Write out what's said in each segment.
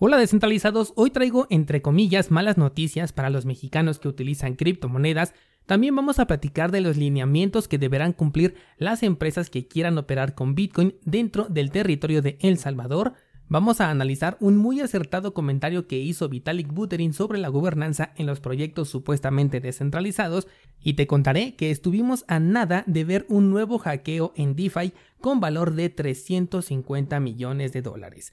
Hola descentralizados, hoy traigo entre comillas malas noticias para los mexicanos que utilizan criptomonedas. También vamos a platicar de los lineamientos que deberán cumplir las empresas que quieran operar con Bitcoin dentro del territorio de El Salvador. Vamos a analizar un muy acertado comentario que hizo Vitalik Buterin sobre la gobernanza en los proyectos supuestamente descentralizados y te contaré que estuvimos a nada de ver un nuevo hackeo en DeFi con valor de 350 millones de dólares.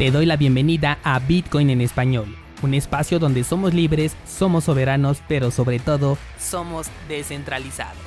Te doy la bienvenida a Bitcoin en español, un espacio donde somos libres, somos soberanos, pero sobre todo somos descentralizados.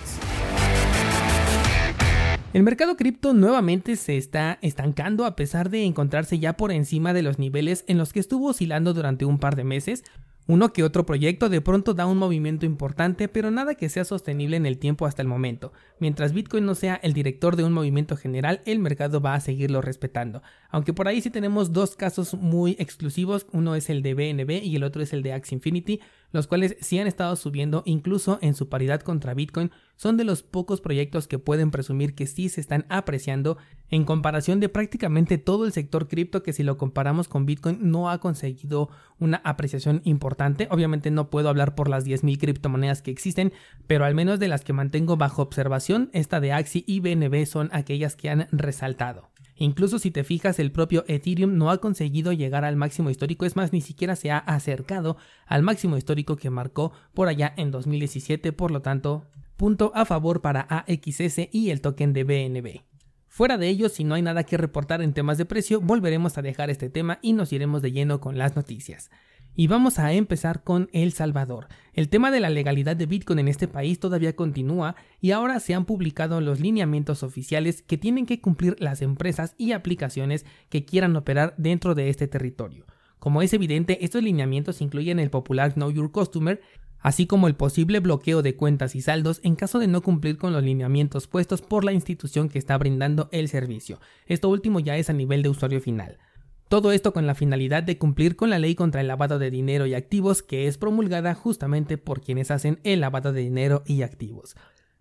El mercado cripto nuevamente se está estancando a pesar de encontrarse ya por encima de los niveles en los que estuvo oscilando durante un par de meses, uno que otro proyecto de pronto da un movimiento importante, pero nada que sea sostenible en el tiempo hasta el momento. Mientras Bitcoin no sea el director de un movimiento general, el mercado va a seguirlo respetando. Aunque por ahí sí tenemos dos casos muy exclusivos, uno es el de BNB y el otro es el de Axie Infinity, los cuales sí han estado subiendo incluso en su paridad contra Bitcoin, son de los pocos proyectos que pueden presumir que sí se están apreciando en comparación de prácticamente todo el sector cripto que si lo comparamos con Bitcoin no ha conseguido una apreciación importante. Obviamente no puedo hablar por las 10.000 criptomonedas que existen, pero al menos de las que mantengo bajo observación, esta de Axie y BNB son aquellas que han resaltado. Incluso si te fijas, el propio Ethereum no ha conseguido llegar al máximo histórico, es más, ni siquiera se ha acercado al máximo histórico que marcó por allá en 2017, por lo tanto, punto a favor para AXS y el token de BNB. Fuera de ello, si no hay nada que reportar en temas de precio, volveremos a dejar este tema y nos iremos de lleno con las noticias. Y vamos a empezar con El Salvador. El tema de la legalidad de Bitcoin en este país todavía continúa y ahora se han publicado los lineamientos oficiales que tienen que cumplir las empresas y aplicaciones que quieran operar dentro de este territorio. Como es evidente, estos lineamientos incluyen el popular Know Your Customer, así como el posible bloqueo de cuentas y saldos en caso de no cumplir con los lineamientos puestos por la institución que está brindando el servicio. Esto último ya es a nivel de usuario final. Todo esto con la finalidad de cumplir con la ley contra el lavado de dinero y activos que es promulgada justamente por quienes hacen el lavado de dinero y activos.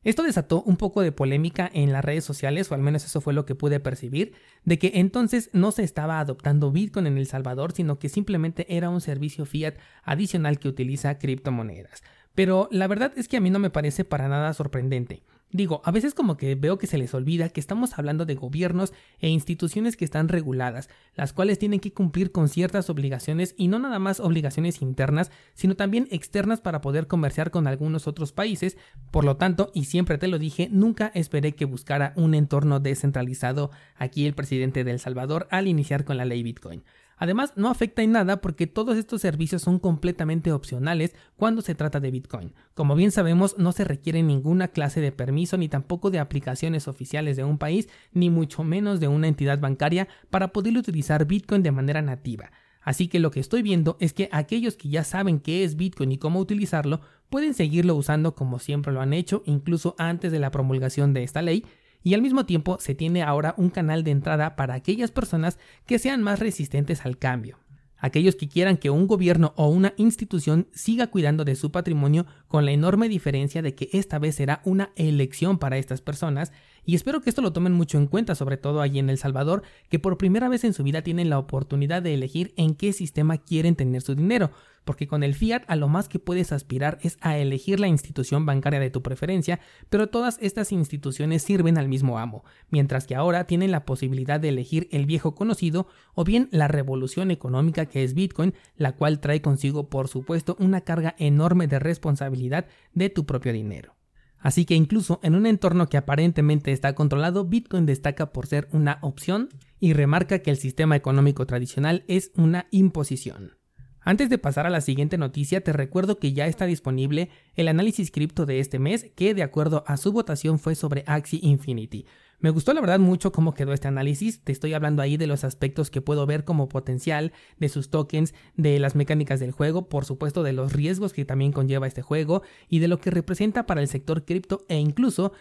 Esto desató un poco de polémica en las redes sociales, o al menos eso fue lo que pude percibir, de que entonces no se estaba adoptando Bitcoin en El Salvador, sino que simplemente era un servicio fiat adicional que utiliza criptomonedas. Pero la verdad es que a mí no me parece para nada sorprendente. Digo, a veces como que veo que se les olvida que estamos hablando de gobiernos e instituciones que están reguladas, las cuales tienen que cumplir con ciertas obligaciones y no nada más obligaciones internas, sino también externas para poder comerciar con algunos otros países. Por lo tanto, y siempre te lo dije, nunca esperé que buscara un entorno descentralizado aquí el presidente de El Salvador al iniciar con la ley Bitcoin. Además, no afecta en nada porque todos estos servicios son completamente opcionales cuando se trata de Bitcoin. Como bien sabemos, no se requiere ninguna clase de permiso ni tampoco de aplicaciones oficiales de un país, ni mucho menos de una entidad bancaria para poder utilizar Bitcoin de manera nativa. Así que lo que estoy viendo es que aquellos que ya saben qué es Bitcoin y cómo utilizarlo, pueden seguirlo usando como siempre lo han hecho, incluso antes de la promulgación de esta ley, y al mismo tiempo se tiene ahora un canal de entrada para aquellas personas que sean más resistentes al cambio. Aquellos que quieran que un gobierno o una institución siga cuidando de su patrimonio con la enorme diferencia de que esta vez será una elección para estas personas y espero que esto lo tomen mucho en cuenta, sobre todo allí en El Salvador, que por primera vez en su vida tienen la oportunidad de elegir en qué sistema quieren tener su dinero, porque con el fiat a lo más que puedes aspirar es a elegir la institución bancaria de tu preferencia, pero todas estas instituciones sirven al mismo amo, mientras que ahora tienen la posibilidad de elegir el viejo conocido o bien la revolución económica que es Bitcoin, la cual trae consigo por supuesto una carga enorme de responsabilidad de tu propio dinero. Así que incluso en un entorno que aparentemente está controlado, Bitcoin destaca por ser una opción y remarca que el sistema económico tradicional es una imposición. Antes de pasar a la siguiente noticia, te recuerdo que ya está disponible el análisis cripto de este mes, que de acuerdo a su votación fue sobre Axie Infinity. Me gustó la verdad mucho cómo quedó este análisis, te estoy hablando ahí de los aspectos que puedo ver como potencial, de sus tokens, de las mecánicas del juego, por supuesto de los riesgos que también conlleva este juego y de lo que representa para el sector cripto e incluso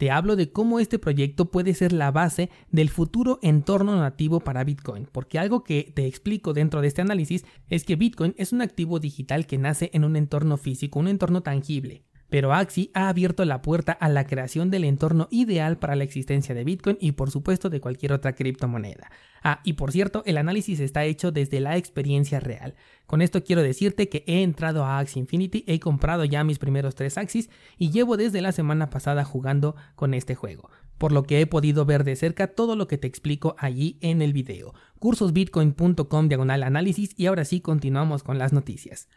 te hablo de cómo este proyecto puede ser la base del futuro entorno nativo para Bitcoin, porque algo que te explico dentro de este análisis es que Bitcoin es un activo digital que nace en un entorno físico, un entorno tangible. Pero Axie ha abierto la puerta a la creación del entorno ideal para la existencia de Bitcoin y por supuesto de cualquier otra criptomoneda. Ah, y por cierto, el análisis está hecho desde la experiencia real. Con esto quiero decirte que he entrado a Axie Infinity, he comprado ya mis primeros tres Axies y llevo desde la semana pasada jugando con este juego por lo que he podido ver de cerca todo lo que te explico allí en el video. cursosbitcoin.com diagonal análisis y ahora sí continuamos con las noticias.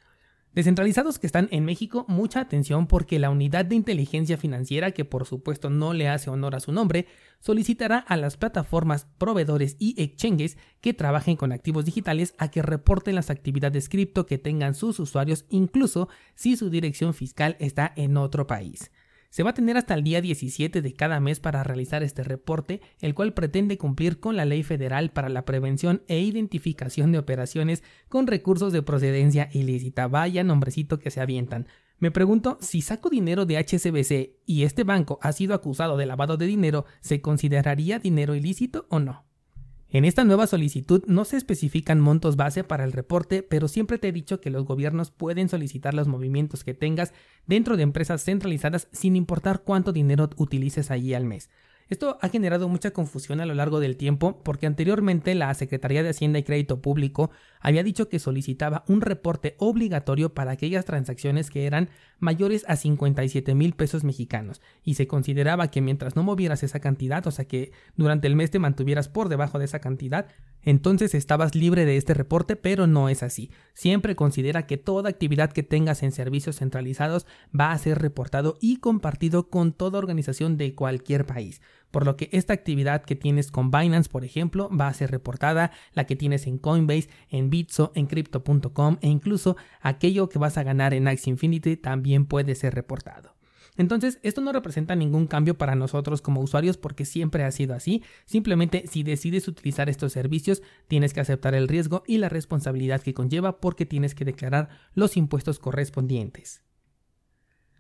Descentralizados que están en México, mucha atención porque la unidad de inteligencia financiera, que por supuesto no le hace honor a su nombre, solicitará a las plataformas, proveedores y exchanges que trabajen con activos digitales a que reporten las actividades cripto que tengan sus usuarios, incluso si su dirección fiscal está en otro país. Se va a tener hasta el día 17 de cada mes para realizar este reporte, el cual pretende cumplir con la ley federal para la prevención e identificación de operaciones con recursos de procedencia ilícita. Vaya nombrecito que se avientan. Me pregunto si saco dinero de HSBC y este banco ha sido acusado de lavado de dinero, ¿se consideraría dinero ilícito o no? En esta nueva solicitud no se especifican montos base para el reporte, pero siempre te he dicho que los gobiernos pueden solicitar los movimientos que tengas dentro de empresas centralizadas sin importar cuánto dinero utilices allí al mes. Esto ha generado mucha confusión a lo largo del tiempo porque anteriormente la Secretaría de Hacienda y Crédito Público había dicho que solicitaba un reporte obligatorio para aquellas transacciones que eran mayores a 57 mil pesos mexicanos y se consideraba que mientras no movieras esa cantidad, o sea que durante el mes te mantuvieras por debajo de esa cantidad, entonces estabas libre de este reporte, pero no es así. Siempre considera que toda actividad que tengas en servicios centralizados va a ser reportado y compartido con toda organización de cualquier país. Por lo que esta actividad que tienes con Binance, por ejemplo, va a ser reportada, la que tienes en Coinbase, en Bitso, en Crypto.com e incluso aquello que vas a ganar en Axie Infinity también puede ser reportado. Entonces, esto no representa ningún cambio para nosotros como usuarios porque siempre ha sido así. Simplemente si decides utilizar estos servicios, tienes que aceptar el riesgo y la responsabilidad que conlleva porque tienes que declarar los impuestos correspondientes.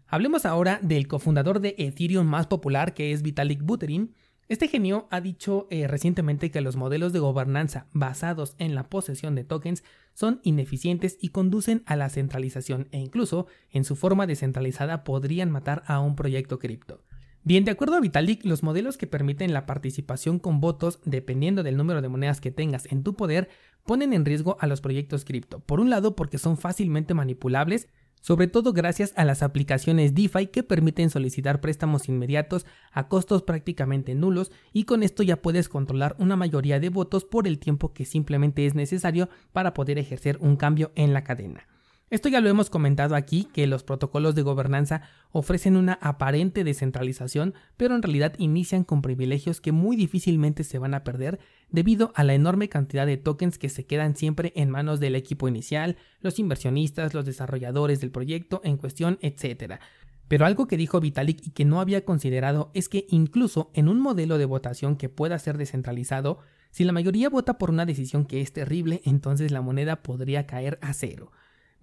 Hablemos ahora del cofundador de Ethereum más popular que es Vitalik Buterin, este genio ha dicho eh, recientemente que los modelos de gobernanza basados en la posesión de tokens son ineficientes y conducen a la centralización e incluso en su forma descentralizada podrían matar a un proyecto cripto. Bien, de acuerdo a Vitalik, los modelos que permiten la participación con votos dependiendo del número de monedas que tengas en tu poder ponen en riesgo a los proyectos cripto. Por un lado porque son fácilmente manipulables sobre todo gracias a las aplicaciones DeFi que permiten solicitar préstamos inmediatos a costos prácticamente nulos y con esto ya puedes controlar una mayoría de votos por el tiempo que simplemente es necesario para poder ejercer un cambio en la cadena. Esto ya lo hemos comentado aquí, que los protocolos de gobernanza ofrecen una aparente descentralización, pero en realidad inician con privilegios que muy difícilmente se van a perder debido a la enorme cantidad de tokens que se quedan siempre en manos del equipo inicial, los inversionistas, los desarrolladores del proyecto en cuestión, etc. Pero algo que dijo Vitalik y que no había considerado es que incluso en un modelo de votación que pueda ser descentralizado, si la mayoría vota por una decisión que es terrible, entonces la moneda podría caer a cero.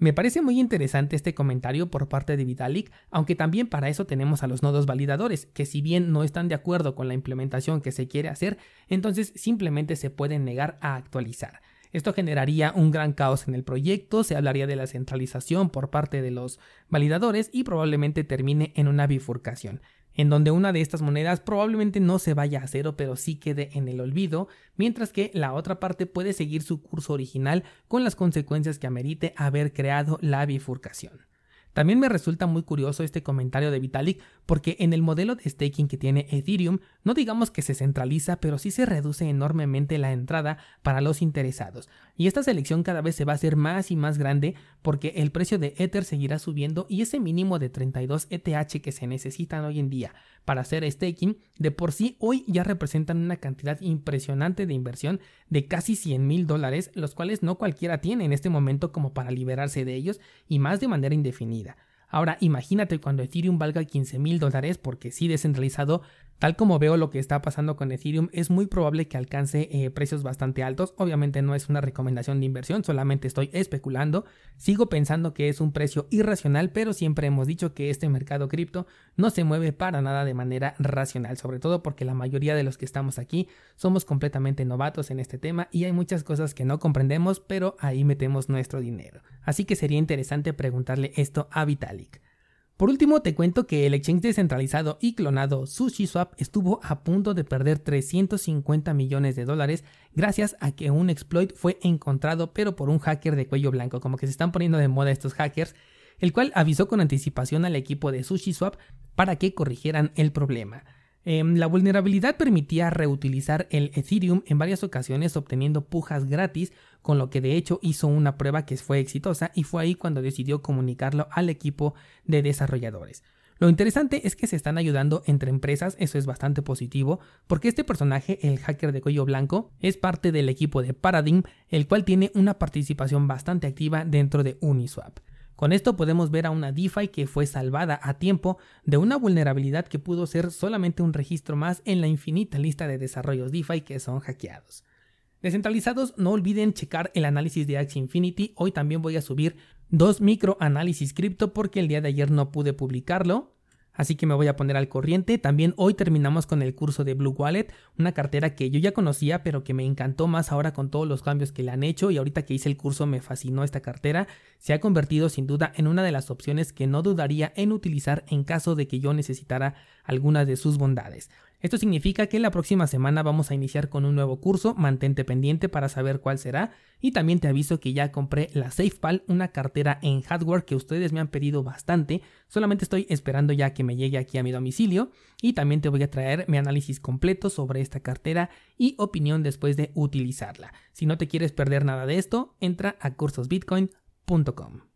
Me parece muy interesante este comentario por parte de Vitalik, aunque también para eso tenemos a los nodos validadores, que si bien no están de acuerdo con la implementación que se quiere hacer, entonces simplemente se pueden negar a actualizar. Esto generaría un gran caos en el proyecto, se hablaría de la centralización por parte de los validadores y probablemente termine en una bifurcación en donde una de estas monedas probablemente no se vaya a cero pero sí quede en el olvido, mientras que la otra parte puede seguir su curso original con las consecuencias que amerite haber creado la bifurcación. También me resulta muy curioso este comentario de Vitalik porque en el modelo de staking que tiene Ethereum no digamos que se centraliza pero sí se reduce enormemente la entrada para los interesados y esta selección cada vez se va a hacer más y más grande porque el precio de Ether seguirá subiendo y ese mínimo de 32 ETH que se necesitan hoy en día para hacer staking de por sí hoy ya representan una cantidad impresionante de inversión de casi 100 mil dólares los cuales no cualquiera tiene en este momento como para liberarse de ellos y más de manera indefinida. Ahora imagínate cuando Ethereum valga 15 mil dólares, porque sí descentralizado, tal como veo lo que está pasando con Ethereum, es muy probable que alcance eh, precios bastante altos. Obviamente no es una recomendación de inversión, solamente estoy especulando. Sigo pensando que es un precio irracional, pero siempre hemos dicho que este mercado cripto no se mueve para nada de manera racional, sobre todo porque la mayoría de los que estamos aquí somos completamente novatos en este tema y hay muchas cosas que no comprendemos, pero ahí metemos nuestro dinero. Así que sería interesante preguntarle esto a Vitalik. Por último, te cuento que el exchange descentralizado y clonado SushiSwap estuvo a punto de perder 350 millones de dólares gracias a que un exploit fue encontrado pero por un hacker de cuello blanco, como que se están poniendo de moda estos hackers, el cual avisó con anticipación al equipo de SushiSwap para que corrigieran el problema. Em, la vulnerabilidad permitía reutilizar el Ethereum en varias ocasiones obteniendo pujas gratis, con lo que de hecho hizo una prueba que fue exitosa y fue ahí cuando decidió comunicarlo al equipo de desarrolladores. Lo interesante es que se están ayudando entre empresas, eso es bastante positivo, porque este personaje, el hacker de cuello blanco, es parte del equipo de Paradigm, el cual tiene una participación bastante activa dentro de Uniswap. Con esto podemos ver a una DeFi que fue salvada a tiempo de una vulnerabilidad que pudo ser solamente un registro más en la infinita lista de desarrollos DeFi que son hackeados. Descentralizados, no olviden checar el análisis de Axie Infinity. Hoy también voy a subir dos microanálisis cripto porque el día de ayer no pude publicarlo así que me voy a poner al corriente. También hoy terminamos con el curso de Blue Wallet, una cartera que yo ya conocía, pero que me encantó más ahora con todos los cambios que le han hecho y ahorita que hice el curso me fascinó esta cartera. Se ha convertido sin duda en una de las opciones que no dudaría en utilizar en caso de que yo necesitara alguna de sus bondades. Esto significa que la próxima semana vamos a iniciar con un nuevo curso, mantente pendiente para saber cuál será y también te aviso que ya compré la SafePal, una cartera en hardware que ustedes me han pedido bastante, solamente estoy esperando ya que me llegue aquí a mi domicilio y también te voy a traer mi análisis completo sobre esta cartera y opinión después de utilizarla. Si no te quieres perder nada de esto, entra a cursosbitcoin.com.